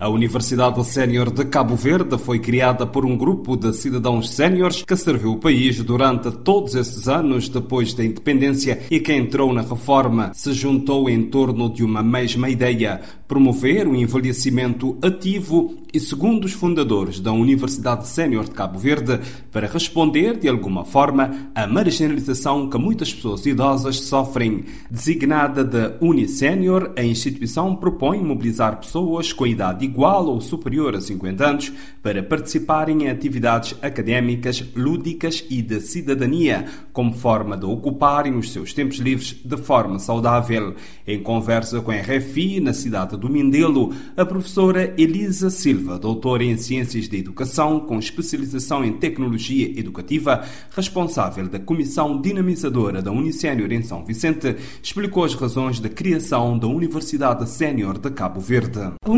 A Universidade Sénior de Cabo Verde foi criada por um grupo de cidadãos séniores que serviu o país durante todos esses anos depois da independência e que entrou na reforma se juntou em torno de uma mesma ideia: promover o envelhecimento ativo e, segundo os fundadores da Universidade Sénior de Cabo Verde, para responder de alguma forma à marginalização que muitas pessoas idosas sofrem. Designada de Unisénior, a instituição propõe mobilizar pessoas com idade igual ou superior a 50 anos para participarem em atividades académicas, lúdicas e de cidadania, como forma de ocuparem os seus tempos livres de forma saudável. Em conversa com a RFI, na cidade do Mindelo, a professora Elisa Silva, doutora em Ciências da Educação, com especialização em Tecnologia Educativa, responsável da Comissão Dinamizadora da Unisénior em São Vicente, explicou as razões da criação da Universidade Sénior de Cabo Verde. A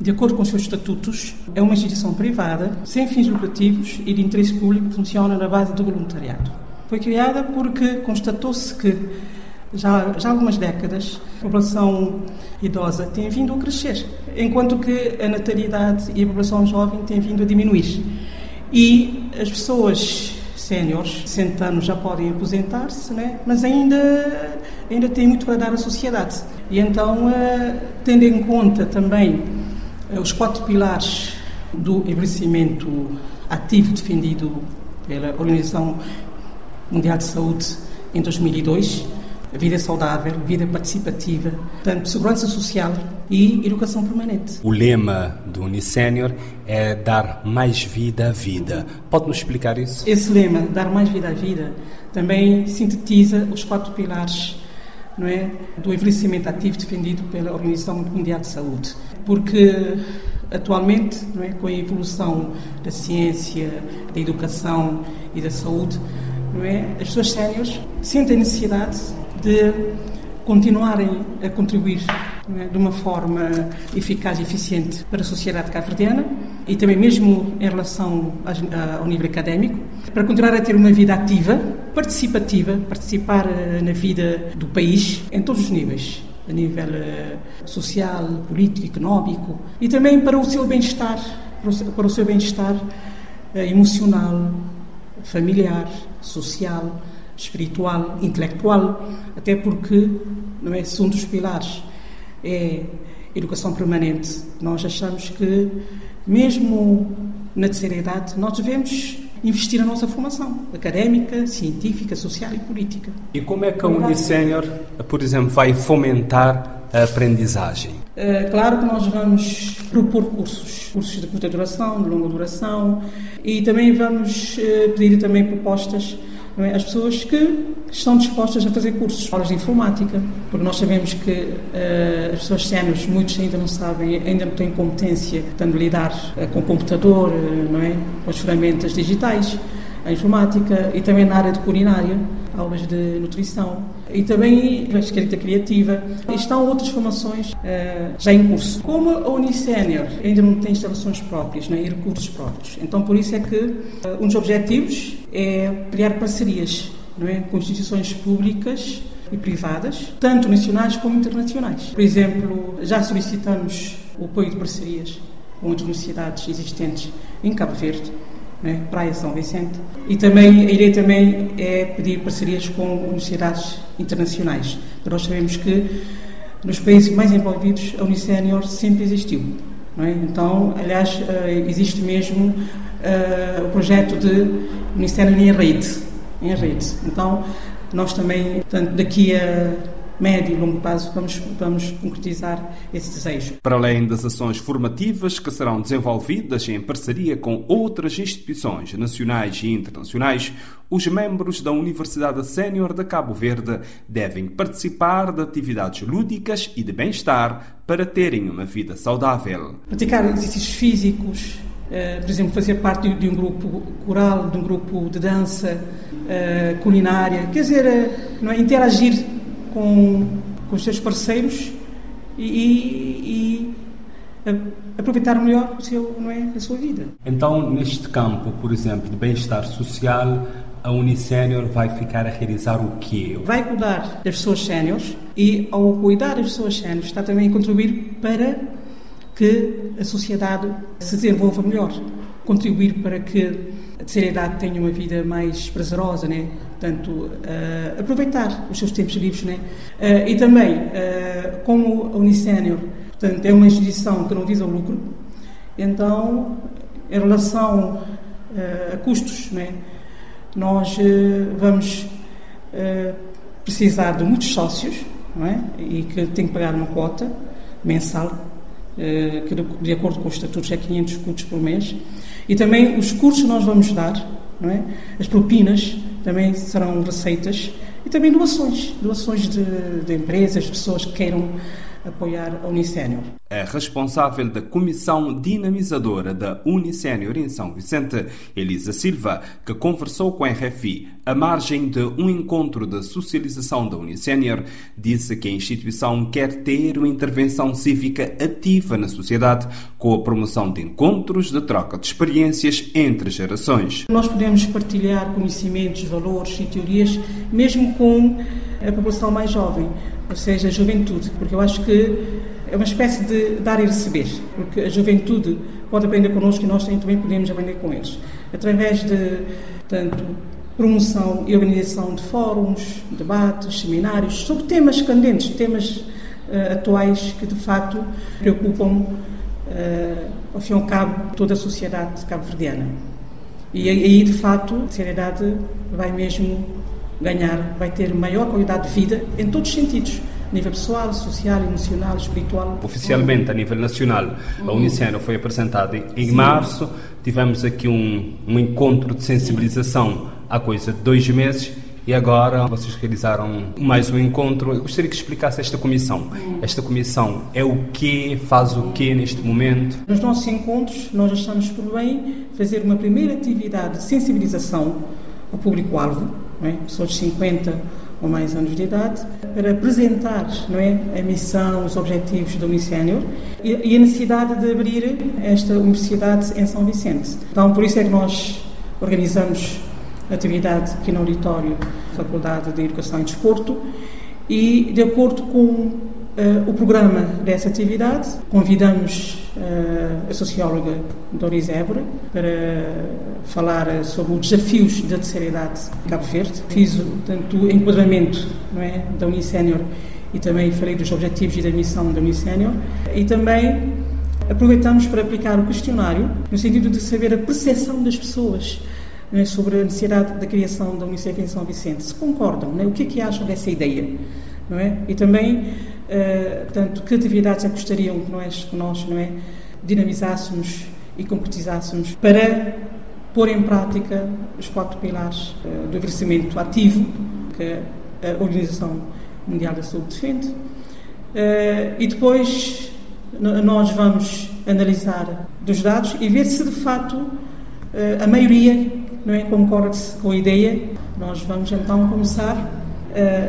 De acordo com seus estatutos, é uma instituição privada, sem fins lucrativos e de interesse público funciona na base do voluntariado. Foi criada porque constatou-se que já, já há algumas décadas a população idosa tem vindo a crescer, enquanto que a natalidade e a população jovem tem vindo a diminuir. E as pessoas séniores, 60 anos já podem aposentar-se, né? mas ainda, ainda têm muito para dar à sociedade. E então, eh, tendo em conta também eh, os quatro pilares do envelhecimento ativo defendido pela Organização Mundial de Saúde em 2002, vida saudável, vida participativa, portanto, segurança social e educação permanente. O lema do Unicénior é dar mais vida à vida. Pode-nos explicar isso? Esse lema, dar mais vida à vida, também sintetiza os quatro pilares não é, do envelhecimento ativo defendido pela Organização Mundial de Saúde. Porque atualmente, não é, com a evolução da ciência, da educação e da saúde, não é, as pessoas séniores sentem a necessidade de continuarem a contribuir é, de uma forma eficaz e eficiente para a sociedade cabo-verdiana e também mesmo em relação ao nível académico, para continuar a ter uma vida ativa, participativa, participar eh, na vida do país em todos os níveis, a nível eh, social, político, económico e também para o seu bem-estar, para o seu bem-estar eh, emocional, familiar, social espiritual, intelectual, até porque não é, um dos pilares é educação permanente, nós achamos que mesmo na terceira idade nós devemos investir na nossa formação académica, científica, social e política. E como é que a Unicénior, por exemplo, vai fomentar a aprendizagem? Uh, claro que nós vamos propor cursos, cursos de curta duração, de longa duração, e também vamos uh, pedir também propostas é? as pessoas que estão dispostas a fazer cursos, aulas de informática, porque nós sabemos que uh, as pessoas séniores, muitos ainda não sabem, ainda não têm competência de lidar uh, com o computador, uh, não é? com as ferramentas digitais, a informática e também na área de culinária, aulas de nutrição e também escrita criativa. Estão outras formações já em curso. Como a Unisénior ainda não tem instalações próprias né, e recursos próprios, então por isso é que um dos objetivos é criar parcerias não é, com instituições públicas e privadas, tanto nacionais como internacionais. Por exemplo, já solicitamos o apoio de parcerias com as universidades existentes em Cabo Verde, né, Praia São Vicente, e também a ideia também é pedir parcerias com universidades internacionais. Nós sabemos que nos países mais envolvidos a Unicénior sempre existiu. É? Então, aliás, eh, existe mesmo uh, o projeto de Ministério em rede, em rede. Então, nós também, portanto, daqui a médio e longo prazo, vamos, vamos concretizar esse desejo. Para além das ações formativas que serão desenvolvidas em parceria com outras instituições nacionais e internacionais, os membros da Universidade Sénior de Cabo Verde devem participar de atividades lúdicas e de bem-estar para terem uma vida saudável. Praticar exercícios físicos, Uh, por exemplo, fazer parte de, um grupo coral, de um grupo de dança, uh, culinária, quer dizer, uh, não é? interagir com, com os seus parceiros e, e, e aproveitar melhor o seu, não é, a sua vida. Então, neste campo, por exemplo, de bem-estar social, a Unisénior vai ficar a realizar o quê? Vai cuidar das pessoas séniores e, ao cuidar das pessoas séniores, está também a contribuir para que a sociedade se desenvolva melhor, contribuir para que a terceira idade tenha uma vida mais prazerosa, né? Portanto, uh, aproveitar os seus tempos livres, né? Uh, e também, uh, como a Unicénior, portanto, é uma instituição que não visa o lucro, então, em relação a custos, né? Nós vamos precisar de muitos sócios, não é? E que têm que pagar uma quota mensal, que de acordo com os estatutos é 500 custos por mês. E também os cursos que nós vamos dar, é? as propinas também serão receitas e também doações, doações de, de empresas, de pessoas que queiram apoiar a Unicénior. A responsável da comissão dinamizadora da Unicénior em São Vicente, Elisa Silva, que conversou com a RFI à margem de um encontro de socialização da Unicénior, disse que a instituição quer ter uma intervenção cívica ativa na sociedade com a promoção de encontros de troca de experiências entre gerações. Nós podemos partilhar conhecimentos, valores e teorias mesmo com a população mais jovem ou seja, a juventude, porque eu acho que é uma espécie de dar e receber, porque a juventude pode aprender connosco e nós também podemos aprender com eles, através de, tanto promoção e organização de fóruns, debates, seminários sobre temas candentes, temas uh, atuais que de facto preocupam, uh, ao fim e ao cabo, toda a sociedade cabo-verdiana. E aí, de facto, a seriedade vai mesmo ganhar, vai ter maior qualidade de vida em todos os sentidos. Nível pessoal, social, emocional, espiritual. Oficialmente, a nível nacional, a Uniceno foi apresentada em Sim. março. Tivemos aqui um, um encontro de sensibilização há coisa de dois meses e agora vocês realizaram mais um encontro. Eu gostaria que explicasse esta comissão. Esta comissão é o que, faz o que neste momento? Nos nossos encontros, nós achamos por bem fazer uma primeira atividade de sensibilização ao público-alvo, é? pessoas de 50 ou mais anos de idade, para apresentar não é, a missão, os objetivos do Unicénior e, e a necessidade de abrir esta universidade em São Vicente. Então, por isso é que nós organizamos atividade aqui no auditório da Faculdade de Educação e Desporto e, de acordo com o programa dessa atividade. Convidamos uh, a socióloga Doris Évora para falar sobre os desafios da terceira idade em Cabo Verde. Fiz tanto o enquadramento não é, da Unicénior e também falei dos objetivos e da missão da Unicénior. E também aproveitamos para aplicar o questionário no sentido de saber a percepção das pessoas é, sobre a necessidade da criação da Unicef em São Vicente. Se concordam, é? o que é que acham dessa ideia? É? E também Uh, portanto, que atividades é que gostariam que nós, que nós não é, dinamizássemos e concretizássemos para pôr em prática os quatro pilares uh, do crescimento ativo que a Organização Mundial da Saúde defende. Uh, e depois nós vamos analisar dos dados e ver se de facto a maioria não é, concorda com a ideia. Nós vamos então começar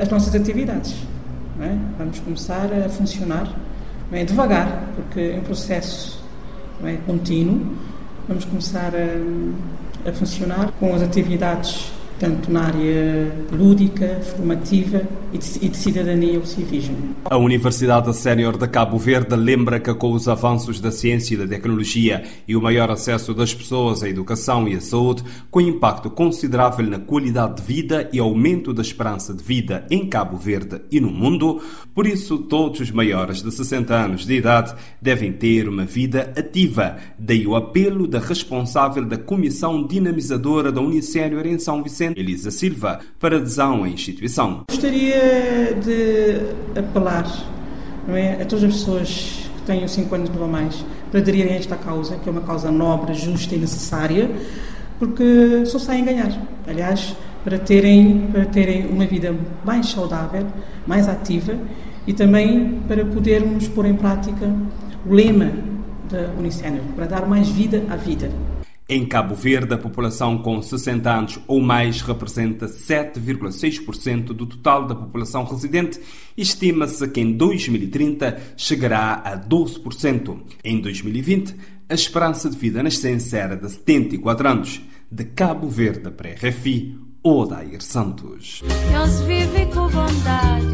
as nossas atividades. É? Vamos começar a funcionar é? devagar, porque é um processo é? contínuo. Vamos começar a, a funcionar com as atividades tanto na área lúdica, formativa e de, e de cidadania ou civismo. A Universidade Sénior de Cabo Verde lembra que com os avanços da ciência e da tecnologia e o maior acesso das pessoas à educação e à saúde, com impacto considerável na qualidade de vida e aumento da esperança de vida em Cabo Verde e no mundo, por isso todos os maiores de 60 anos de idade devem ter uma vida ativa. Daí o apelo da responsável da Comissão Dinamizadora da Unicénior em São Vicente Elisa Silva, para adesão à instituição. Gostaria de apelar não é, a todas as pessoas que tenham 5 anos ou mais para aderirem a esta causa, que é uma causa nobre, justa e necessária, porque só saem ganhar. Aliás, para terem, para terem uma vida mais saudável, mais ativa e também para podermos pôr em prática o lema da Unicénior, para dar mais vida à vida. Em Cabo Verde, a população com 60 anos ou mais representa 7,6% do total da população residente e estima-se que em 2030 chegará a 12%. Em 2020, a esperança de vida nascença era de 74 anos. De Cabo Verde para RFI, Odair Santos. Vive com bondade,